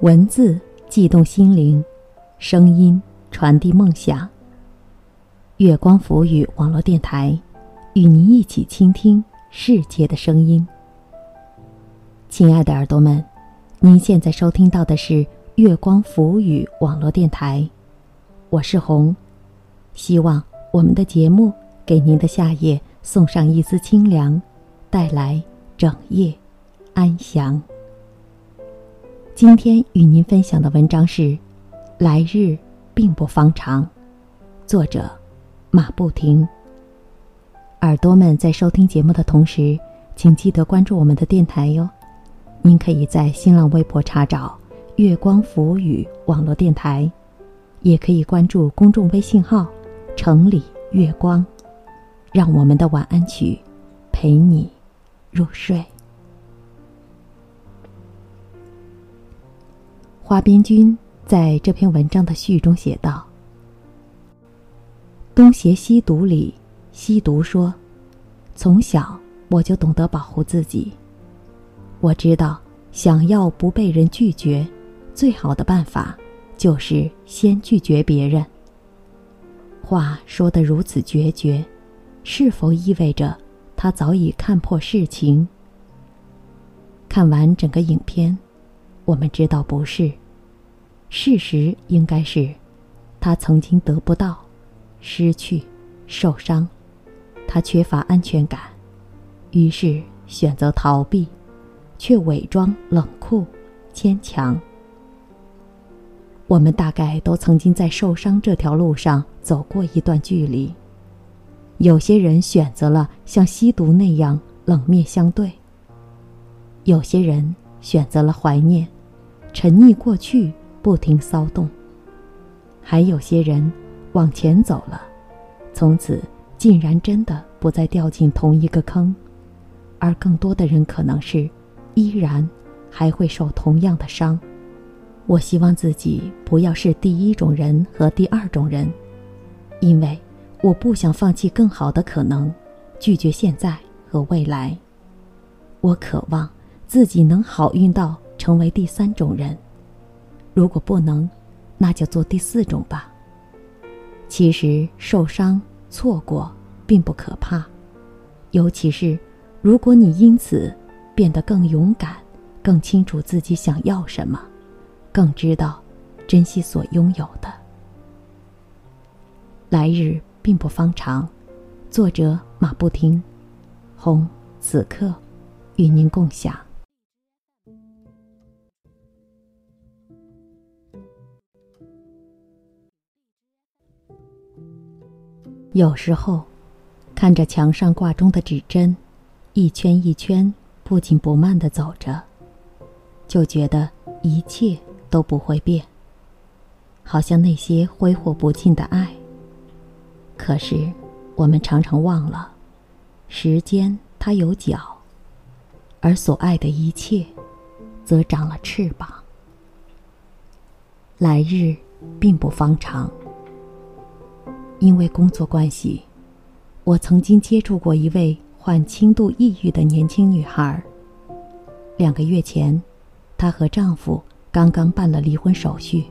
文字悸动心灵，声音传递梦想。月光浮语网络电台，与您一起倾听世界的声音。亲爱的耳朵们，您现在收听到的是月光浮语网络电台，我是红。希望我们的节目给您的夏夜送上一丝清凉，带来整夜安详。今天与您分享的文章是《来日并不方长》，作者马不停。耳朵们在收听节目的同时，请记得关注我们的电台哟。您可以在新浪微博查找“月光浮语网络电台”，也可以关注公众微信号“城里月光”，让我们的晚安曲陪你入睡。花边君在这篇文章的序中写道：“东邪西毒里，西毒说，从小我就懂得保护自己。我知道，想要不被人拒绝，最好的办法就是先拒绝别人。话说得如此决绝，是否意味着他早已看破世情？看完整个影片。”我们知道不是，事实应该是，他曾经得不到，失去，受伤，他缺乏安全感，于是选择逃避，却伪装冷酷、坚强。我们大概都曾经在受伤这条路上走过一段距离，有些人选择了像吸毒那样冷面相对，有些人选择了怀念。沉溺过去，不停骚动。还有些人往前走了，从此竟然真的不再掉进同一个坑，而更多的人可能是依然还会受同样的伤。我希望自己不要是第一种人和第二种人，因为我不想放弃更好的可能，拒绝现在和未来。我渴望自己能好运到。成为第三种人，如果不能，那就做第四种吧。其实受伤、错过并不可怕，尤其是如果你因此变得更勇敢、更清楚自己想要什么，更知道珍惜所拥有的。来日并不方长，作者马不停，红此刻与您共享。有时候，看着墙上挂钟的指针，一圈一圈不紧不慢的走着，就觉得一切都不会变。好像那些挥霍不尽的爱。可是，我们常常忘了，时间它有脚，而所爱的一切，则长了翅膀。来日并不方长。因为工作关系，我曾经接触过一位患轻度抑郁的年轻女孩。两个月前，她和丈夫刚刚办了离婚手续。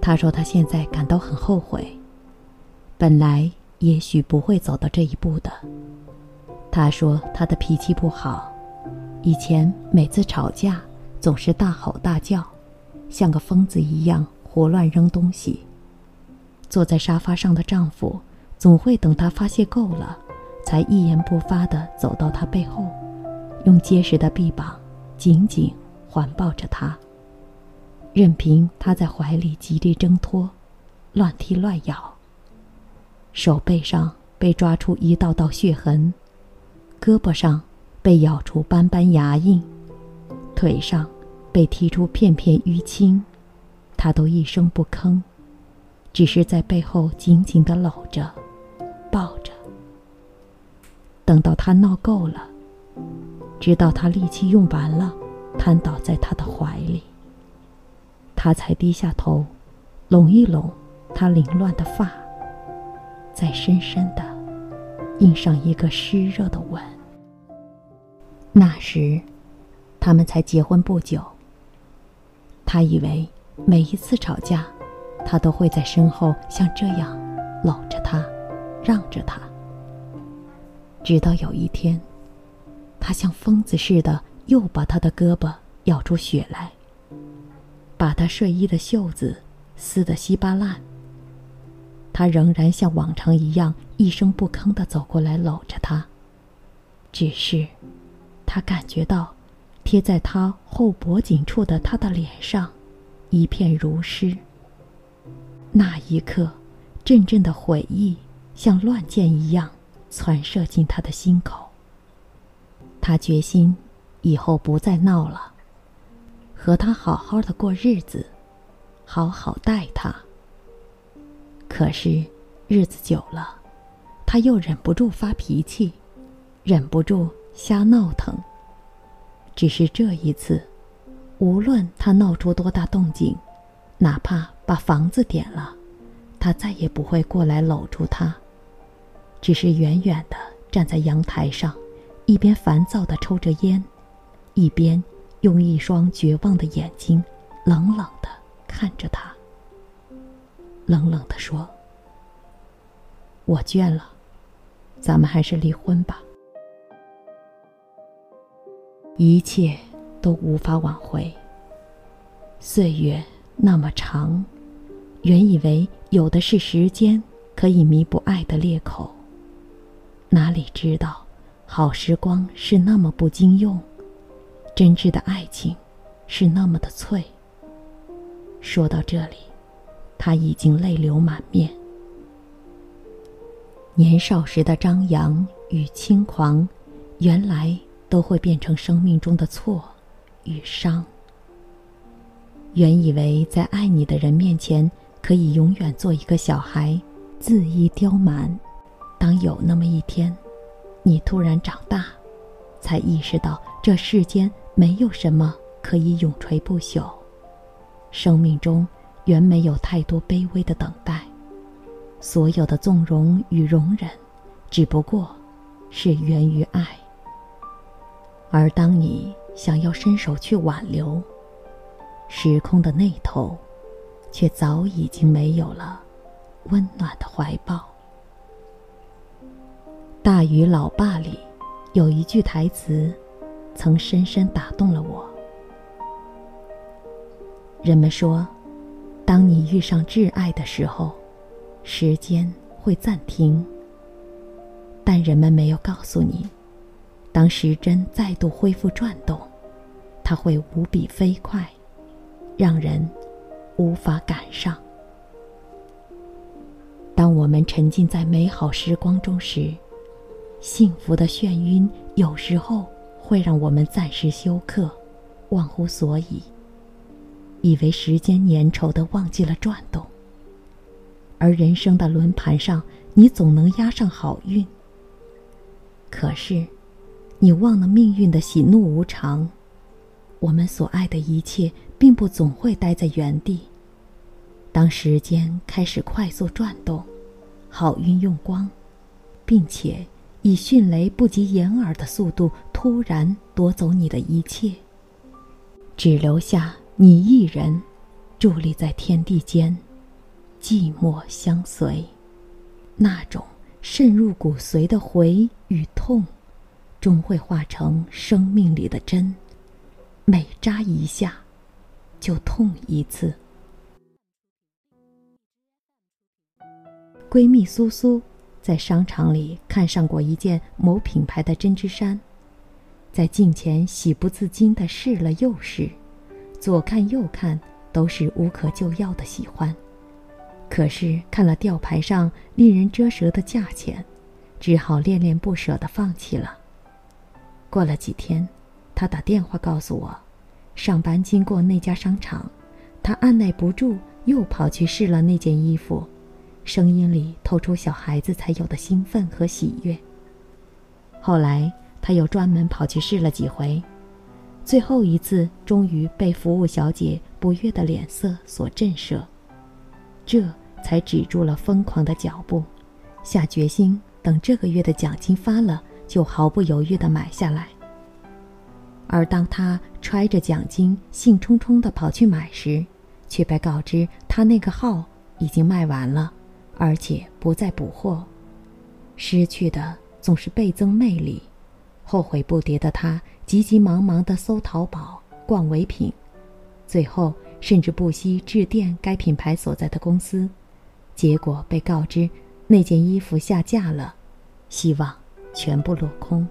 她说她现在感到很后悔，本来也许不会走到这一步的。她说她的脾气不好，以前每次吵架总是大吼大叫，像个疯子一样胡乱扔东西。坐在沙发上的丈夫，总会等她发泄够了，才一言不发地走到她背后，用结实的臂膀紧紧环抱着她，任凭她在怀里极力挣脱，乱踢乱咬。手背上被抓出一道道血痕，胳膊上被咬出斑斑牙印，腿上被踢出片片淤青，她都一声不吭。只是在背后紧紧的搂着，抱着。等到他闹够了，直到他力气用完了，瘫倒在他的怀里，他才低下头，拢一拢他凌乱的发，再深深的印上一个湿热的吻。那时，他们才结婚不久。他以为每一次吵架，他都会在身后像这样搂着他，让着他。直到有一天，他像疯子似的又把他的胳膊咬出血来，把他睡衣的袖子撕得稀巴烂。他仍然像往常一样一声不吭地走过来搂着他。只是，他感觉到，贴在他后脖颈处的他的脸上，一片如湿。那一刻，阵阵的悔意像乱箭一样窜射进他的心口。他决心，以后不再闹了，和他好好的过日子，好好待他。可是，日子久了，他又忍不住发脾气，忍不住瞎闹腾。只是这一次，无论他闹出多大动静，哪怕把房子点了，他再也不会过来搂住他，只是远远的站在阳台上，一边烦躁的抽着烟，一边用一双绝望的眼睛冷冷的看着他。冷冷的说：“我倦了，咱们还是离婚吧。一切都无法挽回。岁月那么长，原以为有的是时间可以弥补爱的裂口，哪里知道，好时光是那么不经用，真挚的爱情是那么的脆。说到这里。”他已经泪流满面。年少时的张扬与轻狂，原来都会变成生命中的错与伤。原以为在爱你的人面前可以永远做一个小孩，恣意刁蛮，当有那么一天，你突然长大，才意识到这世间没有什么可以永垂不朽，生命中。原没有太多卑微的等待，所有的纵容与容忍，只不过是源于爱。而当你想要伸手去挽留，时空的那头，却早已经没有了温暖的怀抱。《大鱼老爸》里有一句台词，曾深深打动了我。人们说。当你遇上挚爱的时候，时间会暂停。但人们没有告诉你，当时针再度恢复转动，它会无比飞快，让人无法赶上。当我们沉浸在美好时光中时，幸福的眩晕有时候会让我们暂时休克，忘乎所以。以为时间粘稠的忘记了转动，而人生的轮盘上，你总能压上好运。可是，你忘了命运的喜怒无常，我们所爱的一切，并不总会待在原地。当时间开始快速转动，好运用光，并且以迅雷不及掩耳的速度突然夺走你的一切，只留下。你一人，伫立在天地间，寂寞相随。那种渗入骨髓的回与痛，终会化成生命里的针，每扎一下，就痛一次。闺蜜苏苏在商场里看上过一件某品牌的针织衫，在镜前喜不自禁地试了又试。左看右看，都是无可救药的喜欢。可是看了吊牌上令人折舌的价钱，只好恋恋不舍地放弃了。过了几天，他打电话告诉我，上班经过那家商场，他按耐不住又跑去试了那件衣服，声音里透出小孩子才有的兴奋和喜悦。后来他又专门跑去试了几回。最后一次，终于被服务小姐不悦的脸色所震慑，这才止住了疯狂的脚步，下决心等这个月的奖金发了，就毫不犹豫地买下来。而当他揣着奖金兴冲冲地跑去买时，却被告知他那个号已经卖完了，而且不再补货。失去的总是倍增魅力，后悔不迭的他急急忙忙地搜淘宝、逛唯品，最后甚至不惜致电该品牌所在的公司，结果被告知那件衣服下架了，希望全部落空。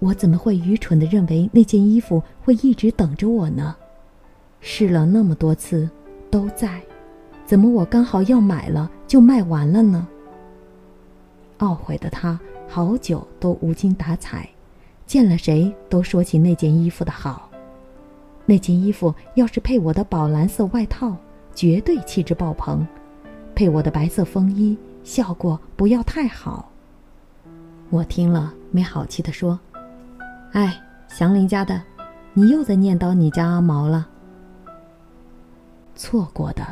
我怎么会愚蠢的认为那件衣服会一直等着我呢？试了那么多次，都在，怎么我刚好要买了就卖完了呢？懊悔的他好久都无精打采，见了谁都说起那件衣服的好。那件衣服要是配我的宝蓝色外套，绝对气质爆棚；配我的白色风衣，效果不要太好。我听了没好气地说。哎，祥林家的，你又在念叨你家阿毛了。错过的，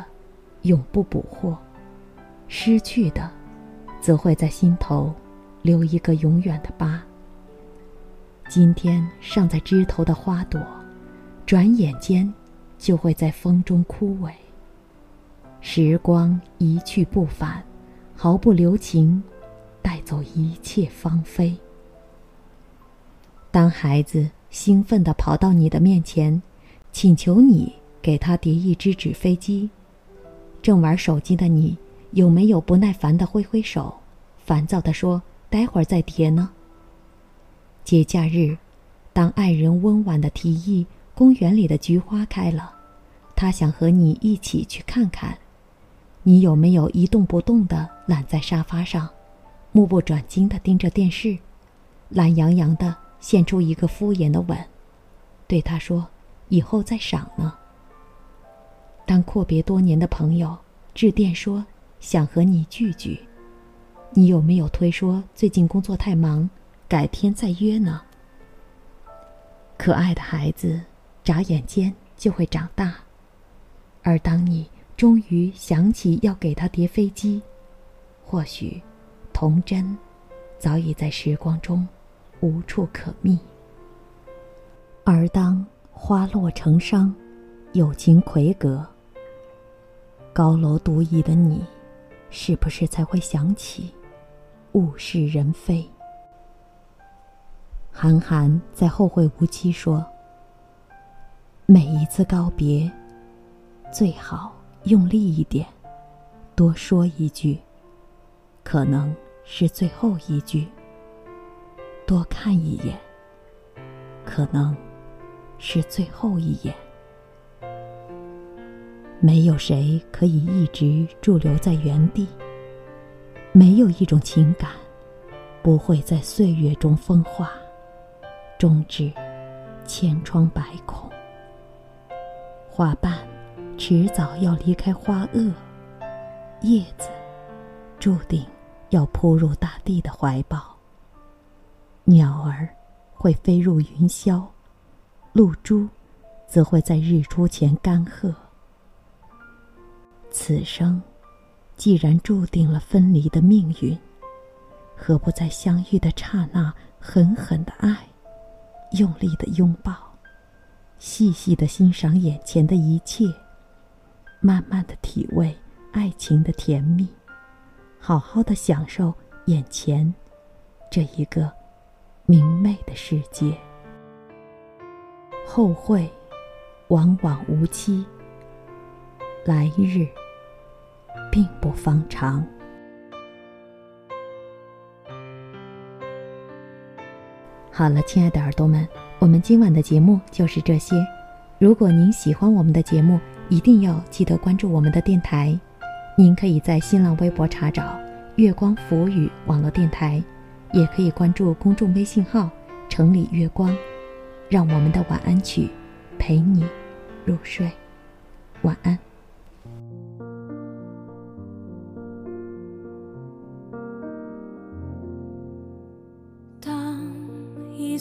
永不补货；失去的，则会在心头留一个永远的疤。今天尚在枝头的花朵，转眼间就会在风中枯萎。时光一去不返，毫不留情，带走一切芳菲。当孩子兴奋地跑到你的面前，请求你给他叠一只纸飞机，正玩手机的你，有没有不耐烦地挥挥手，烦躁地说：“待会儿再叠呢？”节假日，当爱人温婉的提议公园里的菊花开了，他想和你一起去看看，你有没有一动不动地懒在沙发上，目不转睛地盯着电视，懒洋洋的？献出一个敷衍的吻，对他说：“以后再赏呢。”当阔别多年的朋友致电说想和你聚聚，你有没有推说最近工作太忙，改天再约呢？可爱的孩子，眨眼间就会长大，而当你终于想起要给他叠飞机，或许童真早已在时光中。无处可觅。而当花落成殇，友情魁阁，高楼独倚的你，是不是才会想起物是人非？韩寒在《后会无期》说：“每一次告别，最好用力一点，多说一句，可能是最后一句。”多看一眼，可能是最后一眼。没有谁可以一直驻留在原地，没有一种情感不会在岁月中风化，终至千疮百孔。花瓣迟早要离开花萼，叶子注定要扑入大地的怀抱。鸟儿会飞入云霄，露珠则会在日出前干涸。此生既然注定了分离的命运，何不在相遇的刹那狠狠的爱，用力的拥抱，细细的欣赏眼前的一切，慢慢的体味爱情的甜蜜，好好的享受眼前这一个。明媚的世界，后会往往无期，来日并不方长。好了，亲爱的耳朵们，我们今晚的节目就是这些。如果您喜欢我们的节目，一定要记得关注我们的电台。您可以在新浪微博查找“月光浮语网络电台”。也可以关注公众微信号“城里月光”，让我们的晚安曲陪你入睡。晚安。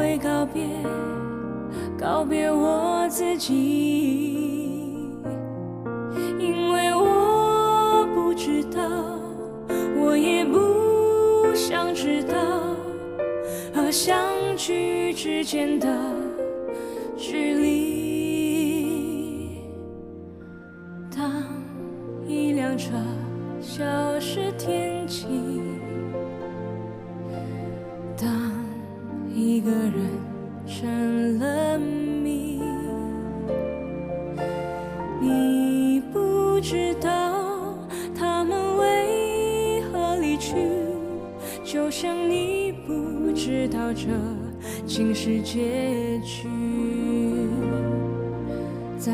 会告别，告别我自己，因为我不知道，我也不想知道，和相聚之间的距离。